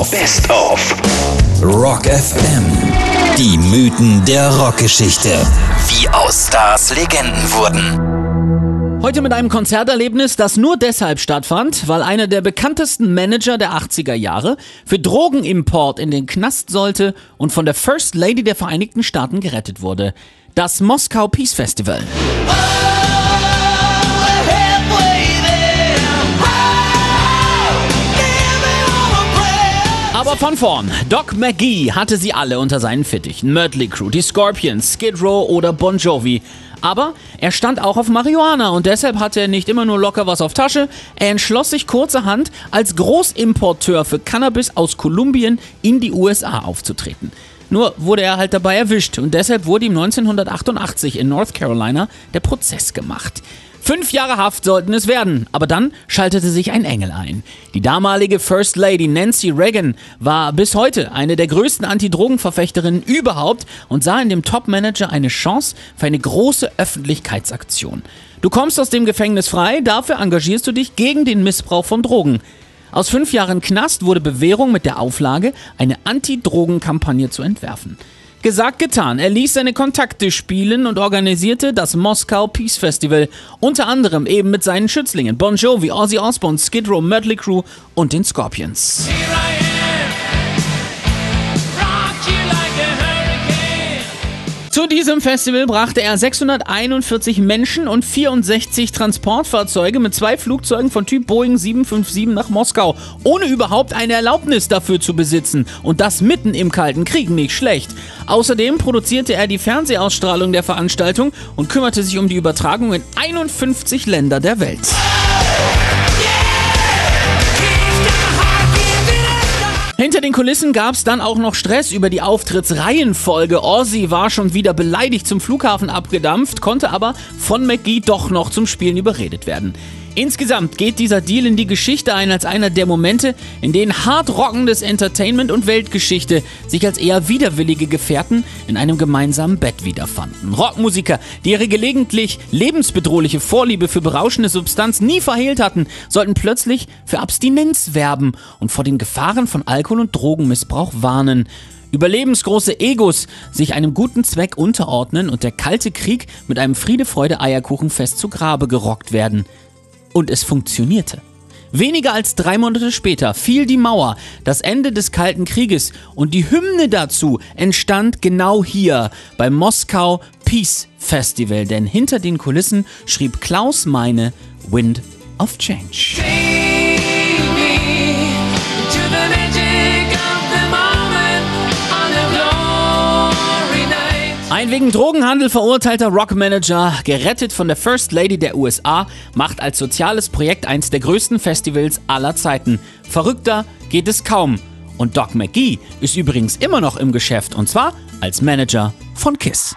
of. Best of. Rock FM. Die Mythen der Rockgeschichte. Wie aus Stars Legenden wurden. Heute mit einem Konzerterlebnis, das nur deshalb stattfand, weil einer der bekanntesten Manager der 80er Jahre für Drogenimport in den Knast sollte und von der First Lady der Vereinigten Staaten gerettet wurde. Das Moskau Peace Festival. Aber von vorn. Doc McGee hatte sie alle unter seinen Fittichen. Mötley Crew, die Scorpions, Skid Row oder Bon Jovi. Aber er stand auch auf Marihuana und deshalb hatte er nicht immer nur locker was auf Tasche. Er entschloss sich kurzerhand, als Großimporteur für Cannabis aus Kolumbien in die USA aufzutreten. Nur wurde er halt dabei erwischt und deshalb wurde ihm 1988 in North Carolina der Prozess gemacht. Fünf Jahre Haft sollten es werden, aber dann schaltete sich ein Engel ein. Die damalige First Lady Nancy Reagan war bis heute eine der größten Anti-Drogen-Verfechterinnen überhaupt und sah in dem Top-Manager eine Chance für eine große Öffentlichkeitsaktion. Du kommst aus dem Gefängnis frei, dafür engagierst du dich gegen den Missbrauch von Drogen. Aus fünf Jahren Knast wurde Bewährung mit der Auflage, eine Anti-Drogen-Kampagne zu entwerfen. Gesagt, getan. Er ließ seine Kontakte spielen und organisierte das Moskau Peace Festival. Unter anderem eben mit seinen Schützlingen Bon Jovi, Ozzy Osbourne, Skid Row, Mötley Crew und den Scorpions. Zu diesem Festival brachte er 641 Menschen und 64 Transportfahrzeuge mit zwei Flugzeugen von Typ Boeing 757 nach Moskau, ohne überhaupt eine Erlaubnis dafür zu besitzen. Und das mitten im Kalten Krieg, nicht schlecht. Außerdem produzierte er die Fernsehausstrahlung der Veranstaltung und kümmerte sich um die Übertragung in 51 Länder der Welt. Hinter den Kulissen gab es dann auch noch Stress über die Auftrittsreihenfolge. Ozzy war schon wieder beleidigt zum Flughafen abgedampft, konnte aber von McGee doch noch zum Spielen überredet werden. Insgesamt geht dieser Deal in die Geschichte ein als einer der Momente, in denen hart rockendes Entertainment und Weltgeschichte sich als eher widerwillige Gefährten in einem gemeinsamen Bett wiederfanden. Rockmusiker, die ihre gelegentlich lebensbedrohliche Vorliebe für berauschende Substanz nie verhehlt hatten, sollten plötzlich für Abstinenz werben und vor den Gefahren von Alkohol- und Drogenmissbrauch warnen überlebensgroße Egos sich einem guten Zweck unterordnen und der kalte Krieg mit einem Friede-Freude-Eierkuchenfest zu Grabe gerockt werden. Und es funktionierte. Weniger als drei Monate später fiel die Mauer, das Ende des Kalten Krieges und die Hymne dazu entstand genau hier beim Moskau Peace Festival, denn hinter den Kulissen schrieb Klaus Meine Wind of Change. Ein wegen Drogenhandel verurteilter Rockmanager, gerettet von der First Lady der USA, macht als soziales Projekt eins der größten Festivals aller Zeiten. Verrückter geht es kaum. Und Doc McGee ist übrigens immer noch im Geschäft und zwar als Manager von Kiss.